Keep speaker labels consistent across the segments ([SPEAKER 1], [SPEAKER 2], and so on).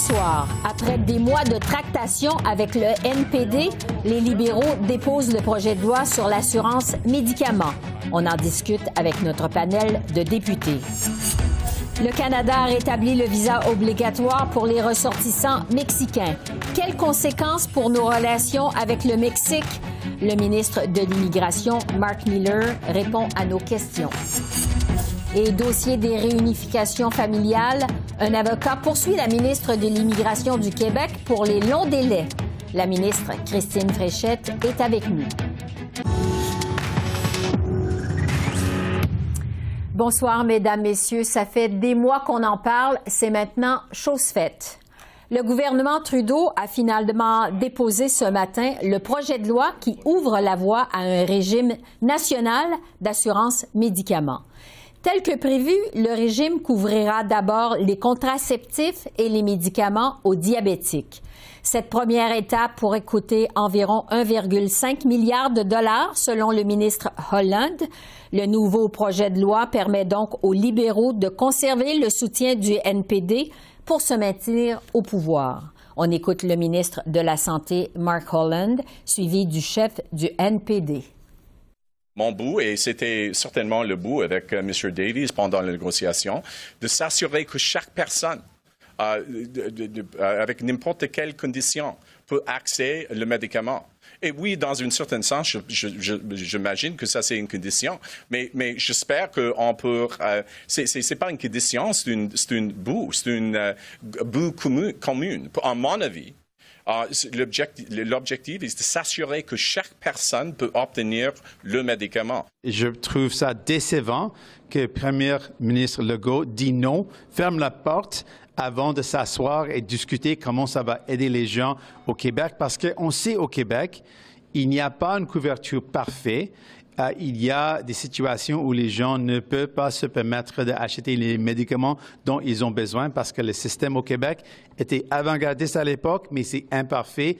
[SPEAKER 1] Soir, après des mois de tractation avec le NPD, les libéraux déposent le projet de loi sur l'assurance médicaments. On en discute avec notre panel de députés. Le Canada a rétabli le visa obligatoire pour les ressortissants mexicains. Quelles conséquences pour nos relations avec le Mexique? Le ministre de l'Immigration, Mark Miller, répond à nos questions. Et dossier des réunifications familiales, un avocat poursuit la ministre de l'Immigration du Québec pour les longs délais. La ministre Christine Fréchette est avec nous. Bonsoir, Mesdames, Messieurs. Ça fait des mois qu'on en parle. C'est maintenant chose faite. Le gouvernement Trudeau a finalement déposé ce matin le projet de loi qui ouvre la voie à un régime national d'assurance médicaments. Tel que prévu, le régime couvrira d'abord les contraceptifs et les médicaments aux diabétiques. Cette première étape pourrait coûter environ 1,5 milliard de dollars selon le ministre Holland. Le nouveau projet de loi permet donc aux libéraux de conserver le soutien du NPD pour se maintenir au pouvoir. On écoute le ministre de la Santé, Mark Holland, suivi du chef du NPD
[SPEAKER 2] mon bout, et c'était certainement le bout avec euh, M. Davies pendant la négociation, de s'assurer que chaque personne, euh, euh, avec n'importe quelle condition, peut accéder le médicament. Et oui, dans un certain sens, j'imagine que ça, c'est une condition. Mais, j'espère qu'on peut. Euh, c'est pas une condition, c'est une, une bout, c'est une bout commune, à mon avis. Ah, l'objectif est de s'assurer que chaque personne peut obtenir le médicament.
[SPEAKER 3] Je trouve ça décevant que le Premier ministre Legault dit non, ferme la porte avant de s'asseoir et discuter comment ça va aider les gens au Québec, parce qu'on sait au Québec, il n'y a pas une couverture parfaite euh, il y a des situations où les gens ne peuvent pas se permettre d'acheter les médicaments dont ils ont besoin parce que le système au Québec était avant-gardiste à l'époque, mais c'est imparfait.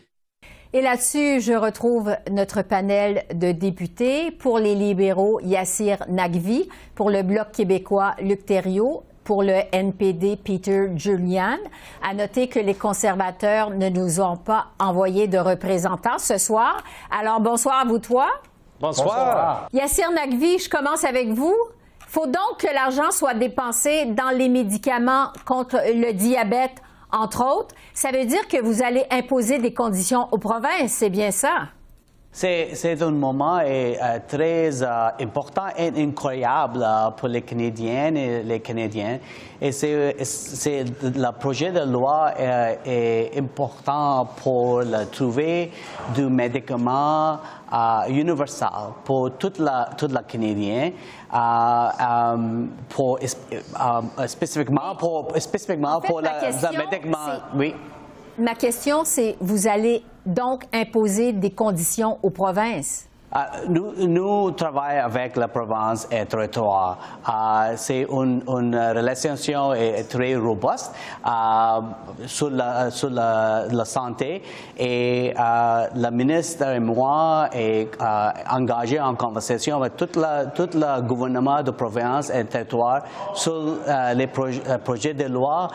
[SPEAKER 1] Et là-dessus, je retrouve notre panel de députés. Pour les libéraux, Yassir Nagvi. Pour le Bloc québécois, Luc Thériault. Pour le NPD, Peter Julian. À noter que les conservateurs ne nous ont pas envoyé de représentants ce soir. Alors, bonsoir à vous trois.
[SPEAKER 4] Bonsoir.
[SPEAKER 1] Yassir Nagvi, je commence avec vous. Il faut donc que l'argent soit dépensé dans les médicaments contre le diabète, entre autres. Ça veut dire que vous allez imposer des conditions aux provinces, c'est bien ça?
[SPEAKER 4] C'est un moment euh, très euh, important et incroyable euh, pour les Canadiens et les Canadiens. Et c'est le projet de loi est, important pour trouver du médicament universel pour toute la, toute la Canadienne, pour, spécifiquement pour, spécifiquement pour le médicament.
[SPEAKER 1] Oui. Ma question, c'est vous allez donc imposer des conditions aux provinces?
[SPEAKER 4] Ah, nous, travaillons avec la province et le territoire. Uh, c'est une, relation très robuste uh, sur, la, santé et le ministre et moi est engagé en conversation avec tout, le gouvernement de province et territoire sur les projets de loi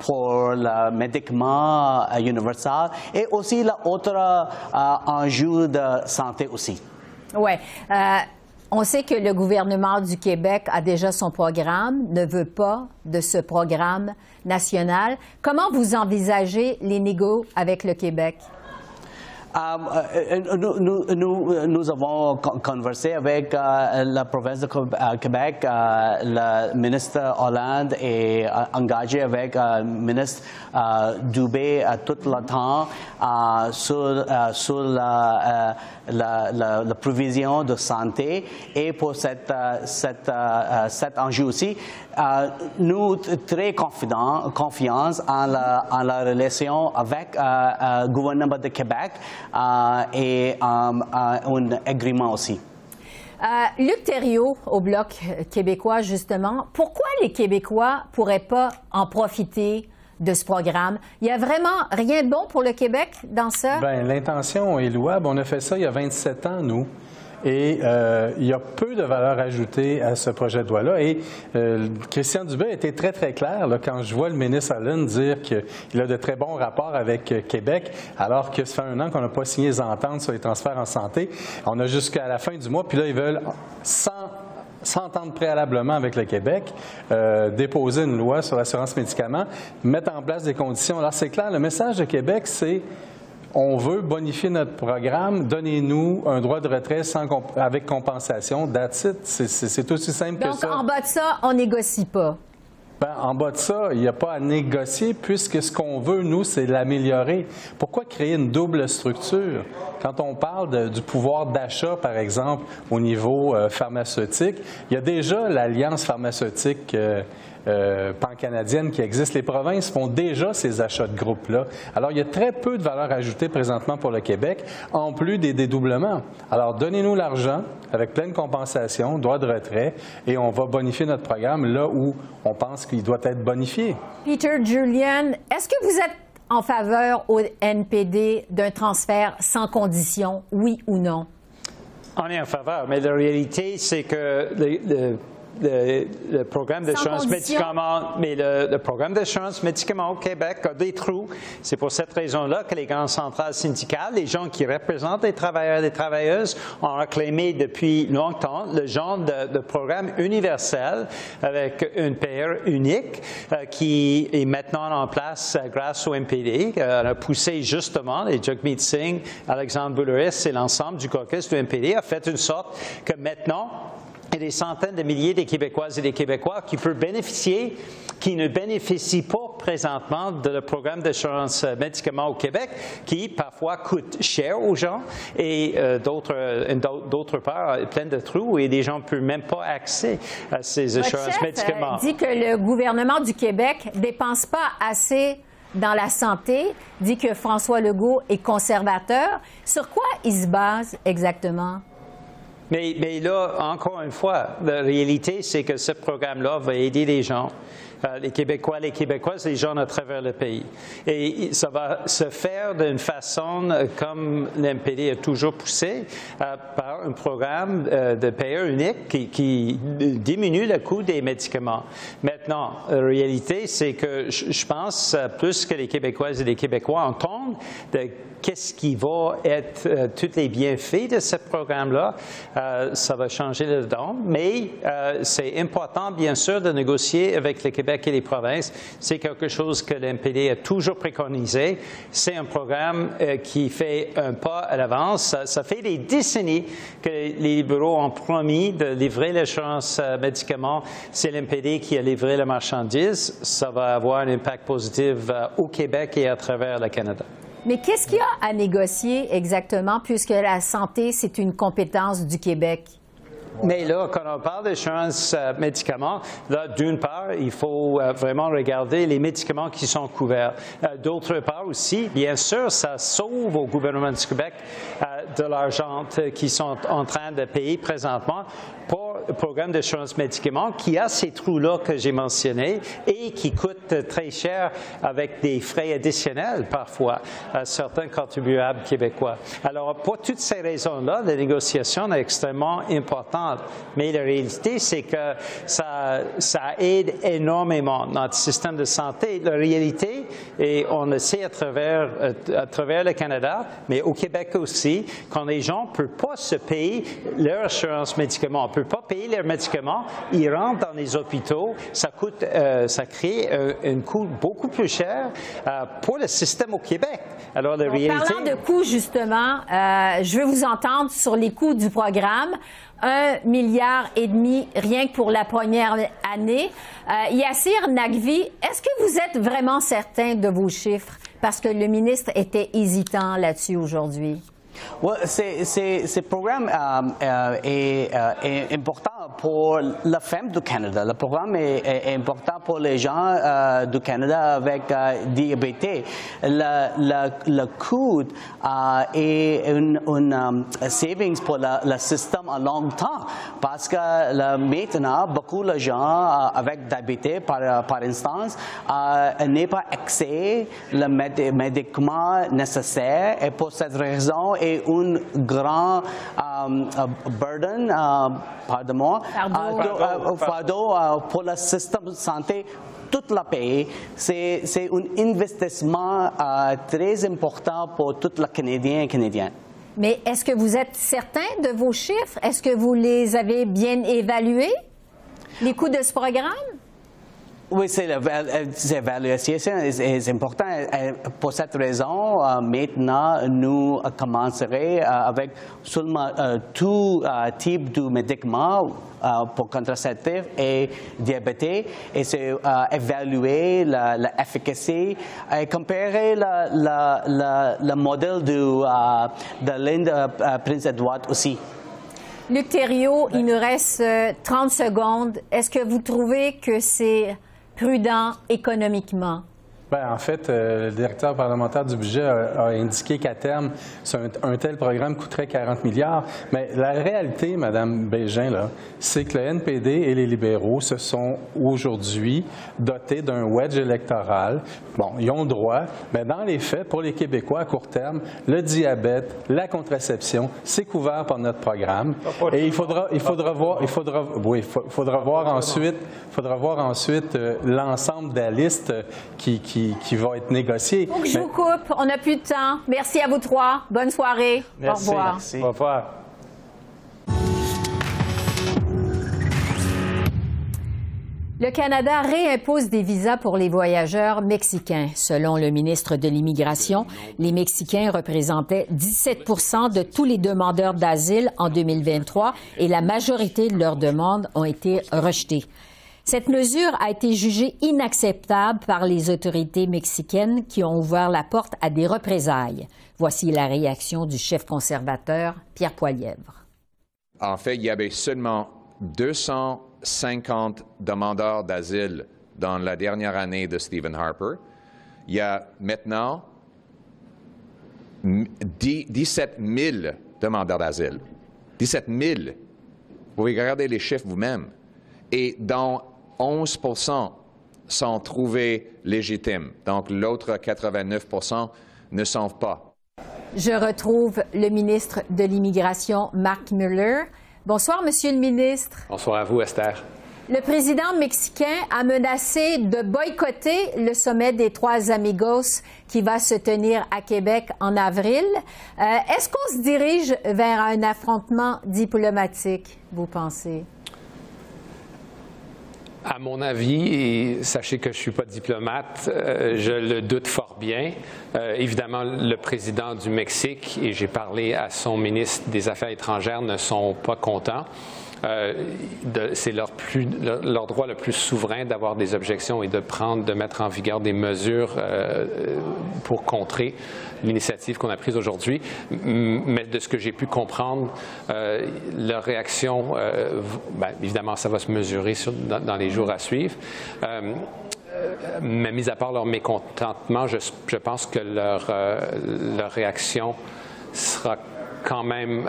[SPEAKER 4] pour le médicament universel et aussi l'autre enjeu de santé aussi.
[SPEAKER 1] Oui. Euh, on sait que le gouvernement du Québec a déjà son programme, ne veut pas de ce programme national. Comment vous envisagez les négociations avec le Québec?
[SPEAKER 4] Um, uh, nous, nous, nous, avons conversé avec uh, la province de uh, Québec. le ministre Hollande est engagé avec le ministre Dubé tout le temps sur, sur la, la, provision de santé et pour cette, cet enjeu aussi. nous très confiants, en la, en la relation avec le gouvernement de Québec. Et un agrément aussi.
[SPEAKER 1] Luc Thériault, au Bloc québécois, justement, pourquoi les Québécois pourraient pas en profiter de ce programme? Il n'y a vraiment rien de bon pour le Québec dans ça?
[SPEAKER 5] Bien, l'intention est louable. On a fait ça il y a 27 ans, nous. Et euh, il y a peu de valeur ajoutée à ce projet de loi-là. Et euh, Christian Dubé a été très, très clair quand je vois le ministre Allen dire qu'il a de très bons rapports avec euh, Québec, alors que ça fait un an qu'on n'a pas signé les ententes sur les transferts en santé. On a jusqu'à la fin du mois, puis là, ils veulent 100 s'entendre préalablement avec le Québec, déposer une loi sur l'assurance médicaments, mettre en place des conditions. Alors, c'est clair, le message de Québec, c'est on veut bonifier notre programme, donnez-nous un droit de retrait sans avec compensation. That's C'est aussi simple
[SPEAKER 1] que
[SPEAKER 5] ça.
[SPEAKER 1] Donc, en bas de ça, on négocie pas.
[SPEAKER 5] Ben, en bas de ça, il n'y a pas à négocier puisque ce qu'on veut, nous, c'est l'améliorer. Pourquoi créer une double structure? Quand on parle du pouvoir d'achat, par exemple, au niveau euh, pharmaceutique, il y a déjà l'Alliance pharmaceutique. Euh, euh, pan-canadienne qui existe. Les provinces font déjà ces achats de groupes-là. Alors, il y a très peu de valeur ajoutée présentement pour le Québec, en plus des dédoublements. Alors, donnez-nous l'argent avec pleine compensation, droit de retrait, et on va bonifier notre programme là où on pense qu'il doit être bonifié.
[SPEAKER 1] Peter Julian, est-ce que vous êtes en faveur au NPD d'un transfert sans condition, oui ou non?
[SPEAKER 6] On est en faveur, mais la réalité, c'est que le, le, programme d'assurance médicaments, mais le, programme d'assurance médicaments au Québec a des trous. C'est pour cette raison-là que les grandes centrales syndicales, les gens qui représentent les travailleurs et les travailleuses, ont réclamé depuis longtemps le genre de, programme universel avec une paire unique euh, qui est maintenant en place euh, grâce au MPD. Euh, on a poussé justement les Jagmeet Singh, Alexandre Boulouris et l'ensemble du caucus du MPD a fait une sorte que maintenant et des centaines de milliers de Québécoises et des Québécois qui peuvent bénéficier, qui ne bénéficient pas présentement de le programme d'assurance médicaments au Québec, qui parfois coûte cher aux gens et euh, d'autre d'autre part plein de trous et des gens ne peuvent même pas accès à ces assurances euh, médicaments.
[SPEAKER 1] dit que le gouvernement du Québec dépense pas assez dans la santé, dit que François Legault est conservateur. Sur quoi il se base exactement?
[SPEAKER 6] Mais, mais là, encore une fois, la réalité, c'est que ce programme-là va aider les gens euh, les Québécois, les Québécoises, les gens à travers le pays. Et ça va se faire d'une façon euh, comme l'MPD a toujours poussé, euh, par un programme de payeur unique qui, qui, diminue le coût des médicaments. Maintenant, la réalité, c'est que je pense plus que les Québécoises et les Québécois entendent de qu'est-ce qui va être euh, tous les bienfaits de ce programme-là. Euh, ça va changer le dedans, mais euh, c'est important, bien sûr, de négocier avec le Québec et les provinces. C'est quelque chose que l'MPD a toujours préconisé. C'est un programme qui fait un pas à l'avance. Ça, fait des décennies que les libéraux ont promis de livrer l'assurance médicaments. C'est l'MPD qui a livré la marchandise. Ça va avoir un impact positif au Québec et à travers le Canada.
[SPEAKER 1] Mais qu'est-ce qu'il y a à négocier exactement, puisque la santé, c'est une compétence du Québec?
[SPEAKER 6] Mais là, quand on parle d'assurance euh, médicaments, d'une part, il faut euh, vraiment regarder les médicaments qui sont couverts. Euh, d'autre part aussi, bien sûr, ça sauve au gouvernement du Québec de l'argent qu'ils sont en train de payer présentement pour programme d'assurance médicaments qui a ces trous-là que j'ai mentionnés et qui coûtent très cher avec des frais additionnels parfois à certains contribuables québécois. Alors, pour toutes ces raisons-là, la négociation est extrêmement importante. Mais la réalité, c'est que ça, ça aide énormément notre système de santé. La réalité, et on le sait à travers, à travers le Canada, mais au Québec aussi, quand les gens ne peuvent pas se payer leur assurance médicaments, ne peuvent pas payer leurs médicaments, ils rentrent dans les hôpitaux, ça coûte, euh, ça crée euh, un coût beaucoup plus cher euh, pour le système au Québec.
[SPEAKER 1] Alors, la réalité... Parlant de coûts, justement, je veux vous entendre sur les coûts du programme. Un milliard et demi rien que pour la première année. Yassir Nagvi, est-ce que vous êtes vraiment certain de vos chiffres? Parce que le ministre était hésitant là-dessus aujourd'hui.
[SPEAKER 4] C'est, ce programme euh, euh, est, euh, est, important pour la femme du Canada. Le programme est, important pour les gens du Canada avec diabète. Le, coût est une, une savings pour le, système à long temps parce que maintenant, beaucoup de gens avec diabète, par, par instance, n'ont pas accès le médicament nécessaire et pour cette raison, est un grand um, burden, uh, pardon-moi, fardeau, uh, pour le système de santé toute la pays. C'est un investissement très important pour tous les Canadiens et Canadiennes.
[SPEAKER 1] Mais est-ce que vous êtes certain de vos chiffres? Est-ce que vous les avez bien évalués, les coûts de ce programme?
[SPEAKER 4] Oui, c'est l'évaluation est, important. Pour cette raison, euh, maintenant, nous commencerons euh, avec seulement euh, tout type de médicaments pour contraceptifs et diabète et c'est évaluer l'efficacité et comparer le modèle de, de l'Inde Prince Edward aussi.
[SPEAKER 1] Luc Thériault, il nous reste 30 secondes. Est-ce que vous trouvez que c'est prudent économiquement?
[SPEAKER 5] Bien, en fait, euh, le directeur parlementaire du budget a, indiqué qu'à terme, un, tel programme coûterait 40 milliards. Mais la réalité, Madame Bégin, c'est que le NPD et les libéraux se sont aujourd'hui dotés d'un wedge électoral. Bon, ils ont le droit, mais dans les faits, pour les Québécois à court terme, le diabète, la contraception, c'est couvert par notre programme. Et il faudra, il faudra voir, il faudra, oui, faudra voir ensuite, faudra voir ensuite euh, l'ensemble de la liste qui qui, va être négocié.
[SPEAKER 1] Donc, je vous coupe, on n'a plus de temps. Merci à vous trois. Bonne soirée.
[SPEAKER 5] Merci.
[SPEAKER 1] Au revoir.
[SPEAKER 5] Merci. Au revoir.
[SPEAKER 1] Le Canada réimpose des visas pour les voyageurs mexicains. Selon le ministre de l'Immigration, les Mexicains représentaient 17 de tous les demandeurs d'asile en 2023 et la majorité de leurs demandes ont été rejetées. Cette mesure a été jugée inacceptable par les autorités mexicaines qui ont ouvert la porte à des représailles. Voici la réaction du chef conservateur Pierre Poilièvre.
[SPEAKER 7] En fait, il y avait seulement 250 demandeurs d'asile dans la dernière année de Stephen Harper. Il y a maintenant 17 000 demandeurs d'asile. 17 000. Vous pouvez regarder les chiffres vous-même. Et dans 11 sont trouvés légitimes. Donc, l'autre 89 ne sont pas.
[SPEAKER 1] Je retrouve le ministre de l'Immigration, Mark Muller. Bonsoir, Monsieur le ministre.
[SPEAKER 8] Bonsoir à vous, Esther.
[SPEAKER 1] Le président mexicain a menacé de boycotter le sommet des trois amigos qui va se tenir à Québec en avril. Euh, est-ce qu'on se dirige vers un affrontement diplomatique, vous pensez?
[SPEAKER 8] À mon avis, et sachez que je ne suis pas diplomate, euh, je le doute fort bien. Euh, évidemment, le président du Mexique, et j'ai parlé à son ministre des Affaires étrangères, ne sont pas contents. Euh, c'est leur, leur, droit le plus souverain d'avoir des objections et de prendre, de mettre en vigueur des mesures euh, pour contrer l'initiative qu'on a prise aujourd'hui. Mais de ce que j'ai pu comprendre, euh, leur réaction, ben, évidemment, ça va se mesurer dans, les jours à suivre. mais mis à part leur mécontentement, je, je pense que leur, leur réaction sera quand même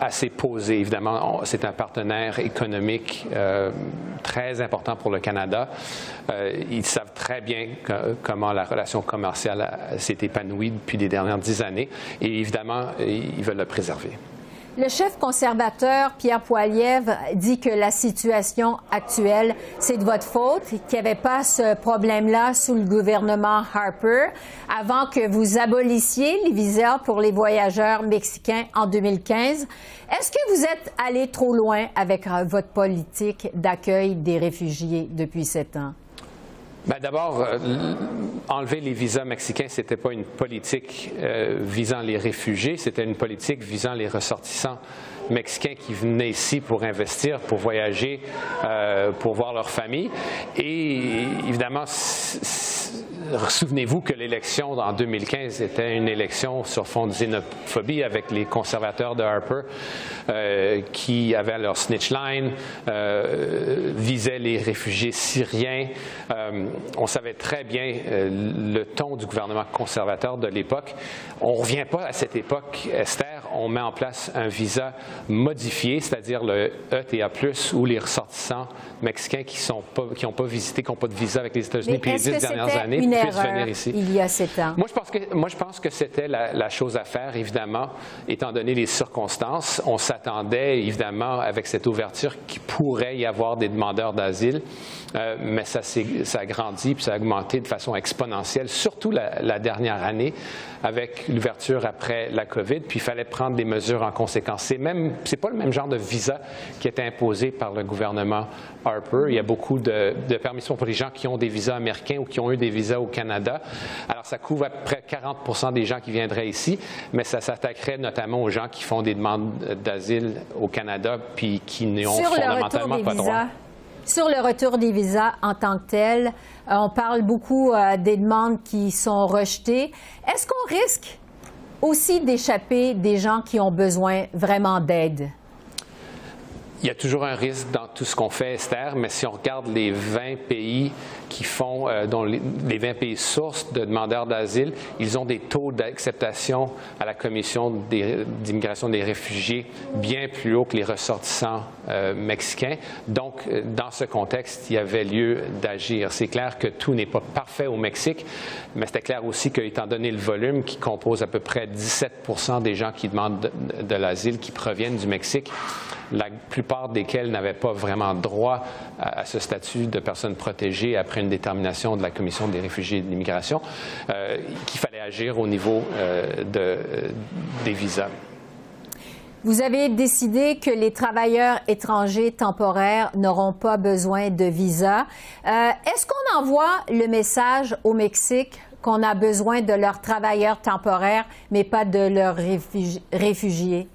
[SPEAKER 8] assez posé. Évidemment, c'est un partenaire économique euh, très important pour le Canada. Euh, ils savent très bien comment la relation commerciale s'est épanouie depuis les dernières dix années et évidemment, ils veulent le préserver.
[SPEAKER 1] Le chef conservateur Pierre Poilievre dit que la situation actuelle, c'est de votre faute, qu'il n'y avait pas ce problème-là sous le gouvernement Harper avant que vous abolissiez les visas pour les voyageurs mexicains en 2015. Est-ce que vous êtes allé trop loin avec euh, votre politique d'accueil des réfugiés depuis sept ans?
[SPEAKER 8] Ben D'abord, euh, enlever les visas mexicains, ce n'était pas une politique euh, visant les réfugiés, c'était une politique visant les ressortissants mexicains qui venaient ici pour investir, pour voyager, euh, pour voir leur famille. Et évidemment, souvenez-vous que l'élection en 2015 était une élection sur fond de xénophobie avec les conservateurs de Harper euh, qui avaient leur snitch line, euh, visaient les réfugiés syriens. Euh, on savait très bien le ton du gouvernement conservateur de l'époque. On ne revient pas à cette époque, Esther. On met en place un visa modifié, c'est-à-dire le ETA+, où les ressortissants mexicains qui n'ont pas, pas visité, qui n'ont pas de visa avec les États-Unis depuis les dix dernières années puissent venir ici.
[SPEAKER 1] Il y a sept ans?
[SPEAKER 8] Moi, je pense que, moi, je pense que c'était la, chose à faire, évidemment, étant donné les circonstances. On s'attendait, évidemment, avec cette ouverture, qu'il pourrait y avoir des demandeurs d'asile. Euh, mais ça, ça a grandi puis ça a augmenté de façon exponentielle, surtout la, la dernière année avec l'ouverture après la COVID, puis il fallait prendre des mesures en conséquence. C'est même, c'est pas le même genre de visa qui est imposé par le gouvernement Harper. Il y a beaucoup de, permissions pour les gens qui ont des visas américains ou qui ont eu des visas au Canada. Alors, ça couvre à peu près 40 des gens qui viendraient ici, mais ça s'attaquerait notamment aux gens qui font des demandes d'asile au Canada puis qui n'y ont fondamentalement pas droit.
[SPEAKER 1] Sur le retour des visas en tant que tel, euh, on parle beaucoup euh, des demandes qui sont rejetées. Est-ce qu'on risque aussi d'échapper des gens qui ont besoin vraiment d'aide?
[SPEAKER 8] Il y a toujours un risque dans tout ce qu'on fait, Esther, mais si on regarde les 20 pays qui font, euh, dont les, 20 pays sources de demandeurs d'asile, ils ont des taux d'acceptation à la Commission d'immigration des réfugiés bien plus hauts que les ressortissants euh, mexicains. Donc, euh, dans ce contexte, il y avait lieu d'agir. C'est clair que tout n'est pas parfait au Mexique, mais c'était clair aussi qu'étant donné le volume qui compose à peu près 17 des gens qui demandent de, de l'asile qui proviennent du Mexique, la plupart desquels n'avaient pas vraiment droit à, ce statut de personne protégée après une détermination de la Commission des réfugiés et de l'immigration, euh, qu'il fallait agir au niveau euh, de, des visas.
[SPEAKER 1] Vous avez décidé que les travailleurs étrangers temporaires n'auront pas besoin de visa. Euh, est-ce qu'on envoie le message au Mexique qu'on a besoin de leurs travailleurs temporaires, mais pas de leurs réfugiés?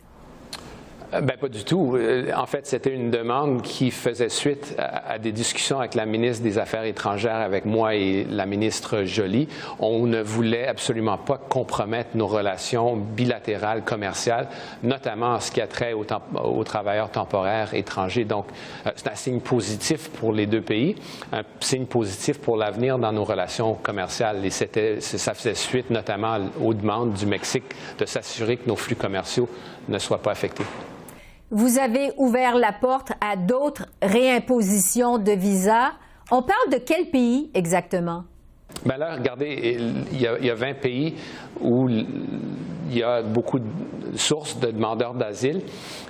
[SPEAKER 8] Euh, ben, pas du tout. Euh, en fait, c'était une demande qui faisait suite à, des discussions avec la ministre des Affaires étrangères, avec moi et la ministre Joly. On ne voulait absolument pas compromettre nos relations bilatérales, commerciales, notamment en ce qui a trait aux, aux travailleurs temporaires étrangers. Donc, euh, c'est un signe positif pour les deux pays, un signe positif pour l'avenir dans nos relations commerciales. Et ça faisait suite notamment aux demandes du Mexique de s'assurer que nos flux commerciaux ne soient pas affectés.
[SPEAKER 1] Vous avez ouvert la porte à d'autres réimpositions de visas. On parle de quel pays exactement?
[SPEAKER 8] Bien là, regardez, il y, a, il y, a, 20 pays où il y a beaucoup de sources de demandeurs d'asile.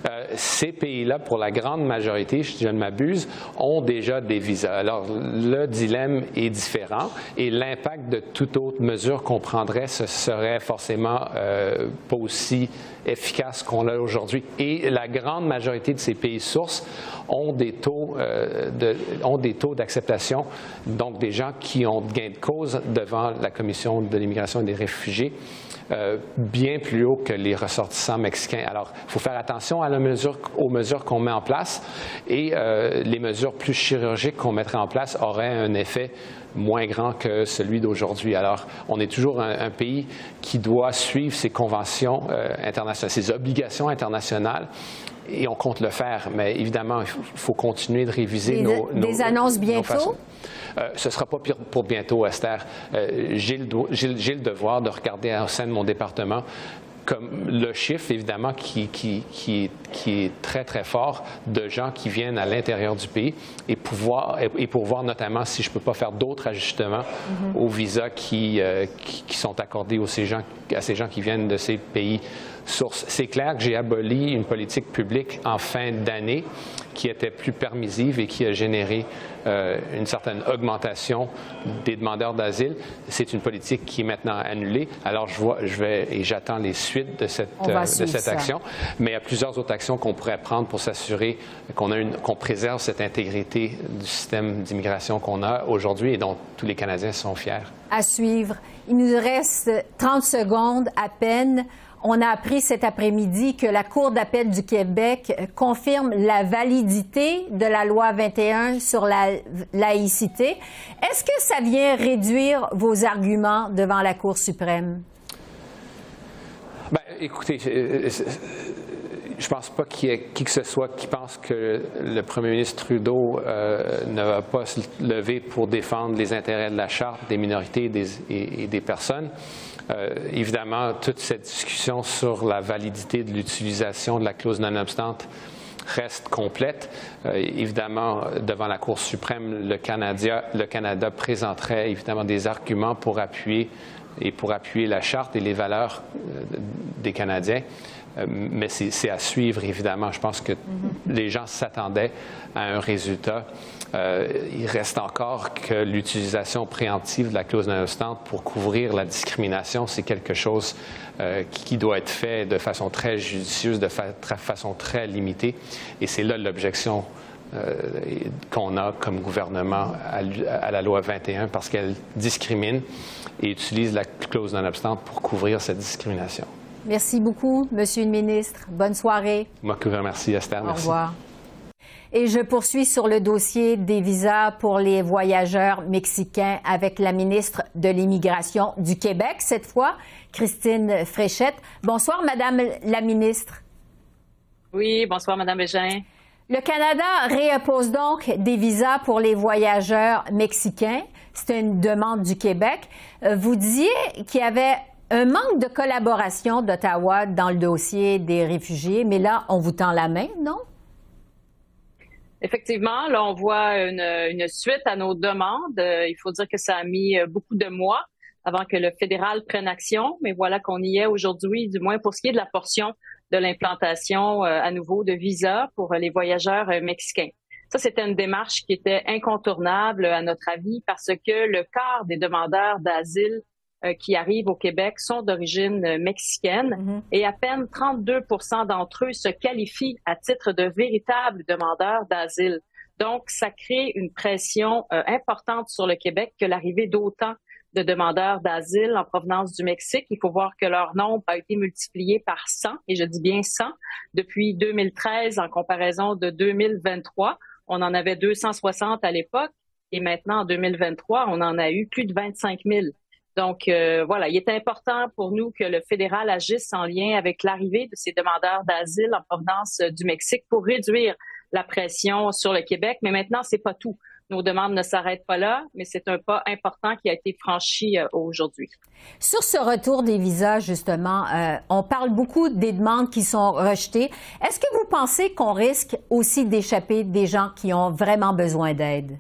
[SPEAKER 8] Euh, ces pays-là, pour la grande majorité, je ne m'abuse, ont déjà des visas. Alors, le dilemme est différent et l'impact de toute autre mesure qu'on prendrait, ce serait forcément euh, pas aussi efficace qu'on a aujourd'hui. Et la grande majorité de ces pays sources ont des taux euh, de, ont des taux d'acceptation, donc des gens qui ont gain de cause devant la Commission de l'immigration et des réfugiés. Euh, bien plus haut que les ressortissants mexicains. Alors, il faut faire attention à la mesure, aux mesures qu'on met en place et euh, les mesures plus chirurgiques qu'on mettrait en place auraient un effet moins grand que celui d'aujourd'hui. Alors, on est toujours un, pays qui doit suivre ses conventions euh, internationales, ses obligations internationales et on compte le faire. Mais évidemment, il faut, continuer de réviser nos,
[SPEAKER 1] nos, Des annonces bientôt?
[SPEAKER 8] Euh, ce ne sera pas pour bientôt, Esther. Euh, j'ai le, le, devoir de regarder au sein de mon département comme le chiffre, évidemment, qui, qui, qui, qui, est très, très fort de gens qui viennent à l'intérieur du pays et, pouvoir, et pour voir notamment si je ne peux pas faire d'autres ajustements mm-hmm. aux visas qui, euh, qui, sont accordés aux ces gens, à ces gens qui viennent de ces pays sources. C'est clair que j'ai aboli une politique publique en fin d'année qui était plus permissive et qui a généré euh, une certaine augmentation des demandeurs d'asile. C'est une politique qui est maintenant annulée. Alors, je vois, je vais et j'attends les suites de cette, euh, de cette action. Mais il y a plusieurs autres actions qu'on pourrait prendre pour s'assurer qu'on qu'on préserve cette intégrité du système d'immigration qu'on a aujourd'hui et dont tous les Canadiens sont fiers.
[SPEAKER 1] À suivre. Il nous reste 30 secondes à peine. On a appris cet après-midi que la Cour d'appel du Québec confirme la validité de la loi 21 sur la laïcité. Est-ce que ça vient réduire vos arguments devant la Cour suprême?
[SPEAKER 8] Bien, écoutez, je pense pas qu'il y ait qui que ce soit qui pense que le premier ministre Trudeau euh, ne va pas se lever pour défendre les intérêts de la Charte des minorités et, des personnes. Euh, évidemment, toute cette discussion sur la validité de l'utilisation de la clause non-obstante reste complète. Euh, évidemment, devant la Cour suprême, le Canada, le Canada présenterait évidemment des arguments pour appuyer et pour appuyer la charte et les valeurs des Canadiens. Euh, mais c'est à suivre, évidemment. Je pense que les gens s'attendaient à un résultat. Euh, il reste encore que l'utilisation préemptive de la clause non pour couvrir la discrimination, c'est quelque chose euh, qui, doit être fait de façon très judicieuse, de façon très limitée. Et c'est là l'objection qu'on a comme gouvernement à, à, la loi 21 parce qu'elle discrimine et utilise la clause non pour couvrir cette discrimination.
[SPEAKER 1] Merci beaucoup, Monsieur le ministre. Bonne soirée.
[SPEAKER 8] Moi que vous remercie, Esther.
[SPEAKER 1] Au revoir. Et je poursuis sur le dossier des visas pour les voyageurs mexicains avec la ministre de l'Immigration du Québec, cette fois, Christine Fréchette. Bonsoir, Madame la ministre.
[SPEAKER 9] Oui, bonsoir, Madame Bégin.
[SPEAKER 1] Le Canada réoppose donc des visas pour les voyageurs mexicains. C'est une demande du Québec. Euh, vous disiez qu'il y avait un manque de collaboration d'Ottawa dans le dossier des réfugiés, mais là, on vous tend la main, non?
[SPEAKER 9] Effectivement, là, on voit une, suite à nos demandes. Euh, il faut dire que ça a mis euh, beaucoup de mois avant que le fédéral prenne action, mais voilà qu'on y est aujourd'hui, du moins pour ce qui est de la portion de l'implantation euh, à nouveau de visa pour les voyageurs mexicains. Ça, c'était une démarche qui était incontournable à notre avis parce que le quart des demandeurs d'asile euh, qui arrivent au Québec sont d'origine euh, mexicaine mm-hmm. et à peine 32 d'entre eux se qualifient à titre de véritables demandeurs d'asile. Donc, ça crée une pression euh, importante sur le Québec que l'arrivée d'autant de demandeurs d'asile en provenance du Mexique. Il faut voir que leur nombre a été multiplié par 100, et je dis bien 100, depuis 2013 en comparaison de 2023. On en avait 260 à l'époque, et maintenant, en 2023, on en a eu plus de 25 000. Donc, euh, voilà, il est important pour nous que le fédéral agisse en lien avec l'arrivée de ces demandeurs d'asile en provenance euh, du Mexique pour réduire la pression sur le Québec. Mais maintenant, c'est pas tout. Nos demandes ne s'arrêtent pas là, mais c'est un pas important qui a été franchi euh, aujourd'hui.
[SPEAKER 1] Sur ce retour des visas, justement, on parle beaucoup des demandes qui sont rejetées. Est-ce que vous pensez qu'on risque aussi d'échapper des gens qui ont vraiment besoin d'aide?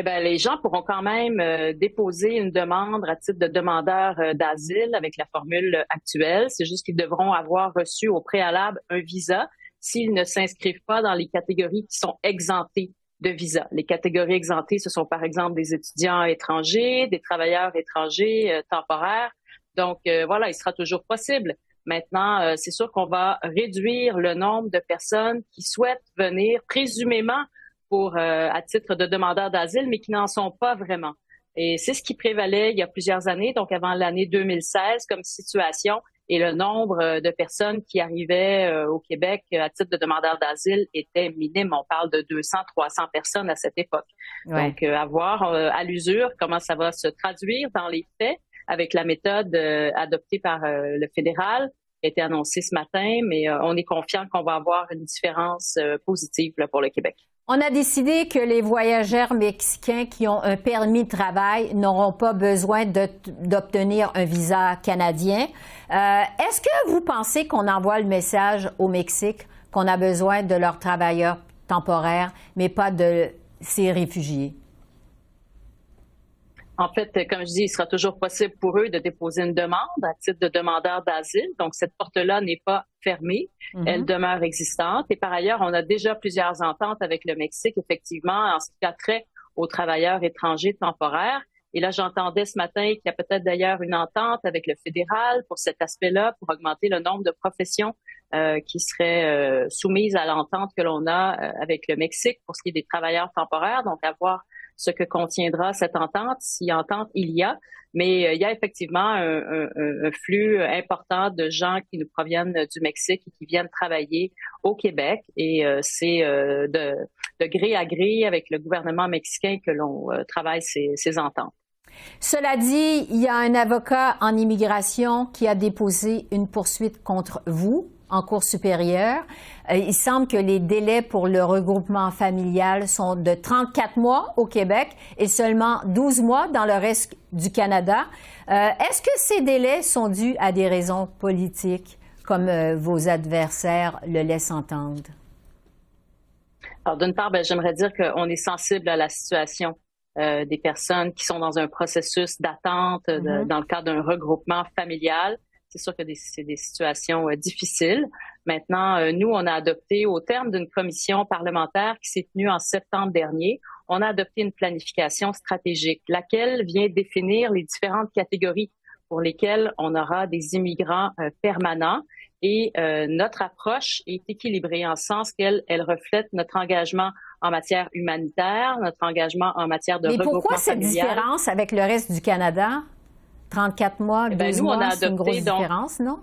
[SPEAKER 9] Eh bien, les gens pourront quand même euh, déposer une demande à titre de demandeur euh, d'asile avec la formule actuelle. C'est juste qu'ils devront avoir reçu au préalable un visa s'ils ne s'inscrivent pas dans les catégories qui sont exemptées de visa. Les catégories exemptées, ce sont par exemple des étudiants étrangers, des travailleurs étrangers euh, temporaires. Donc voilà, il sera toujours possible. Maintenant, c'est sûr qu'on va réduire le nombre de personnes qui souhaitent venir présumément pour euh, à titre de demandeurs d'asile, mais qui n'en sont pas vraiment. Et c'est ce qui prévalait il y a plusieurs années, donc avant l'année 2016 comme situation. Et le nombre euh, de personnes qui arrivaient euh, au Québec à titre de demandeurs d'asile était minime. On parle de 200, 300 personnes à cette époque. Donc, à voir à l'usure comment ça va se traduire dans les faits avec la méthode adoptée par le fédéral qui a été annoncée ce matin, mais on est confiant qu'on va avoir une différence positive pour le Québec.
[SPEAKER 1] On a décidé que les voyageurs mexicains qui ont un permis de travail n'auront pas besoin d'obtenir un visa canadien. Euh, est-ce que vous pensez qu'on envoie le message au Mexique qu'on a besoin de leurs travailleurs temporaires, mais pas de ces réfugiés?
[SPEAKER 9] En fait, comme je dis, il sera toujours possible pour eux de déposer une demande à titre de demandeur d'asile. Donc, cette porte-là n'est pas fermée. Mhm. Elle demeure existante. Et par ailleurs, on a déjà plusieurs ententes avec le Mexique, effectivement, en ce qui a trait aux travailleurs étrangers temporaires. Et là, j'entendais ce matin qu'il y a peut-être d'ailleurs une entente avec le fédéral pour cet aspect-là, pour augmenter le nombre de professions euh, qui seraient euh, soumises à l'entente que l'on a euh, avec le Mexique pour ce qui est des travailleurs temporaires. Donc, avoir ce que contiendra cette entente, si entente il y a. Mais euh, il y a effectivement un, flux important de gens qui nous proviennent du Mexique et qui viennent travailler au Québec. Et euh, c'est euh, de, gré à gré avec le gouvernement mexicain que l'on travaille ces, ces ententes.
[SPEAKER 1] Cela dit, il y a un avocat en immigration qui a déposé une poursuite contre vous en cours supérieure. Euh, il semble que les délais pour le regroupement familial sont de 34 mois au Québec et seulement 12 mois dans le reste du Canada. Euh, est-ce que ces délais sont dus à des raisons politiques, comme euh, vos adversaires le laissent entendre?
[SPEAKER 9] Alors, d'une part, ben, j'aimerais dire qu'on est sensible à la situation des personnes qui sont dans un processus d'attente mm-hmm. dans le cadre d'un regroupement familial. C'est sûr que c'est des situations euh, difficiles. Maintenant, euh, nous, on a adopté, au terme d'une commission parlementaire qui s'est tenue en septembre dernier, on a adopté une planification stratégique, laquelle vient définir les différentes catégories pour lesquelles on aura des immigrants euh, permanents. Et notre approche est équilibrée en sens qu'elle elle reflète notre engagement en matière humanitaire, notre engagement en matière de
[SPEAKER 1] Mais pourquoi cette différence avec le reste du Canada? 34 mois, 12 eh ben, mois, c'est une grosse différence, non?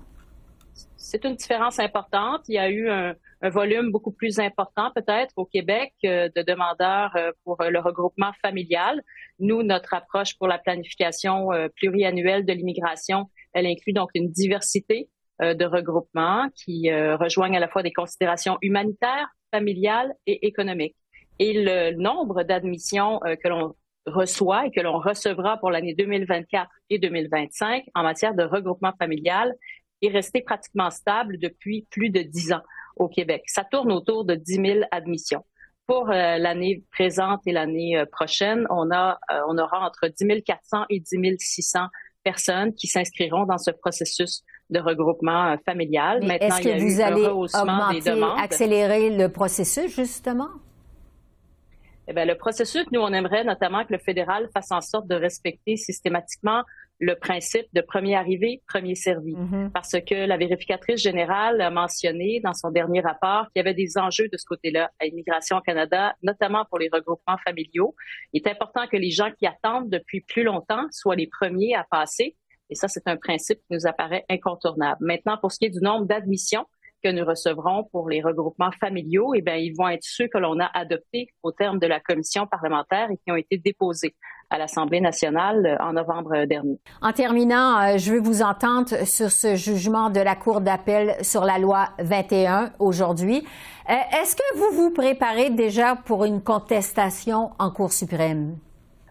[SPEAKER 9] C'est une différence importante. Il y a eu un, volume beaucoup plus important peut-être au Québec euh, de demandeurs euh, pour le regroupement familial. Nous, notre approche pour la planification euh, pluriannuelle de l'immigration, elle inclut donc une diversité de regroupements qui rejoignent à la fois des considérations humanitaires, familiales et économiques. Et le nombre d'admissions que l'on reçoit et que l'on recevra pour l'année 2024 et 2025 en matière de regroupement familial est resté pratiquement stable depuis plus de dix ans au Québec. Ça tourne autour de 10 000 admissions. Pour euh, l'année présente et l'année euh, prochaine, on, a, euh, on aura entre 10 400 et 10 600 personnes qui s'inscriront dans ce processus de regroupement familial.
[SPEAKER 1] Maintenant, il y a vous allez augmenter, accélérer le processus, justement?
[SPEAKER 9] Eh bien, le processus, nous, on aimerait notamment que le fédéral fasse en sorte de respecter systématiquement le principe de premier arrivé, premier servi. Mm-hmm. Parce que la vérificatrice générale a mentionné dans son dernier rapport qu'il y avait des enjeux de ce côté-là à Immigration au Canada, notamment pour les regroupements familiaux. Il est important que les gens qui attendent depuis plus longtemps soient les premiers à passer. Et ça, c'est un principe qui nous apparaît incontournable. Maintenant, pour ce qui est du nombre d'admissions, que nous recevrons pour les regroupements familiaux, eh bien, ils vont être ceux que l'on a adoptés au terme de la commission parlementaire et qui ont été déposés à l'Assemblée nationale euh, en novembre dernier.
[SPEAKER 1] En terminant, euh, je veux vous entendre sur ce jugement de la Cour d'appel sur la loi 21 aujourd'hui. Euh, est-ce que vous vous préparez déjà pour une contestation en Cour suprême?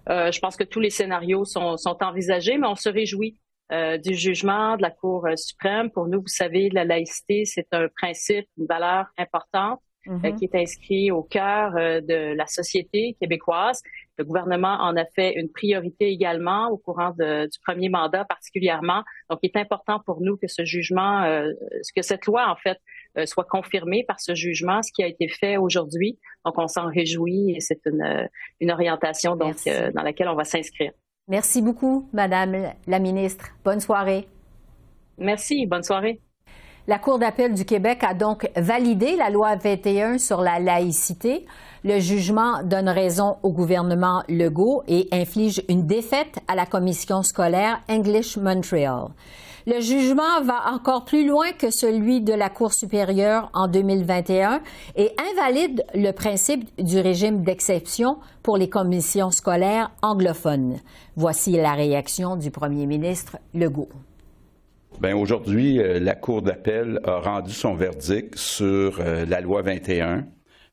[SPEAKER 9] je pense que tous les scénarios sont, sont envisagés, mais on se réjouit euh, du jugement de la Cour euh, suprême. Pour nous, vous savez, la laïcité, c'est un principe, une valeur importante euh, mm-hmm. qui est inscrit au cœur de la société québécoise. Le gouvernement en a fait une priorité également au courant du premier mandat particulièrement. Donc, il est important pour nous que ce jugement, que cette loi, en fait, soit confirmée par ce jugement, ce qui a été fait aujourd'hui. Donc, on s'en réjouit et c'est une, une orientation donc, dans laquelle on va s'inscrire.
[SPEAKER 1] Merci beaucoup, Madame la ministre. Bonne soirée.
[SPEAKER 9] Merci. Bonne soirée.
[SPEAKER 1] La Cour d'appel du Québec a donc validé la loi 21 sur la laïcité. Le jugement donne raison au gouvernement Legault et inflige une défaite à la commission scolaire English Montreal. Le jugement va encore plus loin que celui de la Cour supérieure en 2021 et invalide le principe du régime d'exception pour les commissions scolaires anglophones. Voici la réaction du premier ministre Legault.
[SPEAKER 10] Bien, aujourd'hui, euh, la Cour d'appel a rendu son verdict sur euh, la loi 21.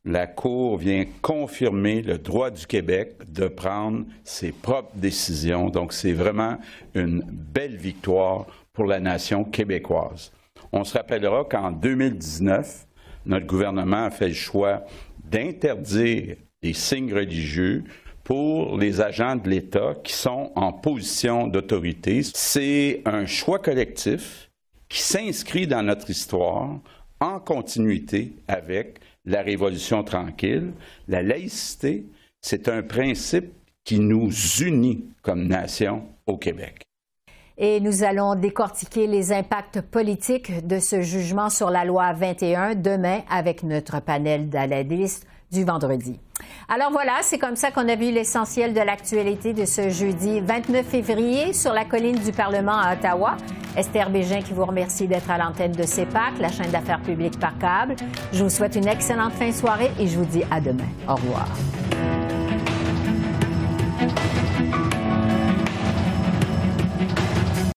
[SPEAKER 10] La Cour vient confirmer le droit du Québec de prendre ses propres décisions. Donc, c'est vraiment une belle victoire pour la nation québécoise. On se rappellera qu'en 2019, notre gouvernement a fait le choix d'interdire les signes religieux pour les agents de l'État qui sont en position d'autorité. C'est un choix collectif qui s'inscrit dans notre histoire en continuité avec la Révolution tranquille. La laïcité, c'est un principe qui nous unit comme nation au Québec
[SPEAKER 1] et nous allons décortiquer les impacts politiques de ce jugement sur la loi 21 demain avec notre panel d'analystes du vendredi. Alors voilà, c'est comme ça qu'on a vu l'essentiel de l'actualité de ce jeudi 29 février sur la colline du Parlement à Ottawa. Esther Bégin qui vous remercie d'être à l'antenne de CEPAC, la chaîne d'affaires publiques par câble. Je vous souhaite une excellente fin de soirée et je vous dis à demain. Au revoir.